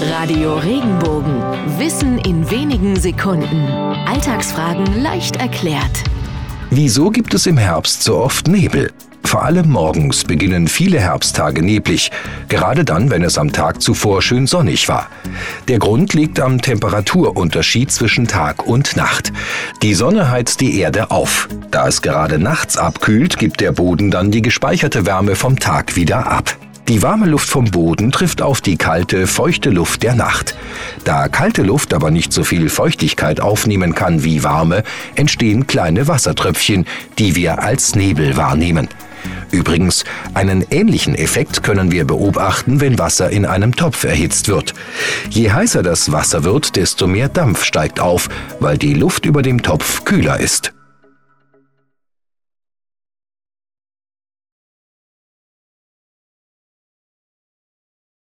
Radio Regenbogen. Wissen in wenigen Sekunden. Alltagsfragen leicht erklärt. Wieso gibt es im Herbst so oft Nebel? Vor allem morgens beginnen viele Herbsttage neblig, gerade dann, wenn es am Tag zuvor schön sonnig war. Der Grund liegt am Temperaturunterschied zwischen Tag und Nacht. Die Sonne heizt die Erde auf. Da es gerade nachts abkühlt, gibt der Boden dann die gespeicherte Wärme vom Tag wieder ab. Die warme Luft vom Boden trifft auf die kalte, feuchte Luft der Nacht. Da kalte Luft aber nicht so viel Feuchtigkeit aufnehmen kann wie warme, entstehen kleine Wassertröpfchen, die wir als Nebel wahrnehmen. Übrigens, einen ähnlichen Effekt können wir beobachten, wenn Wasser in einem Topf erhitzt wird. Je heißer das Wasser wird, desto mehr Dampf steigt auf, weil die Luft über dem Topf kühler ist.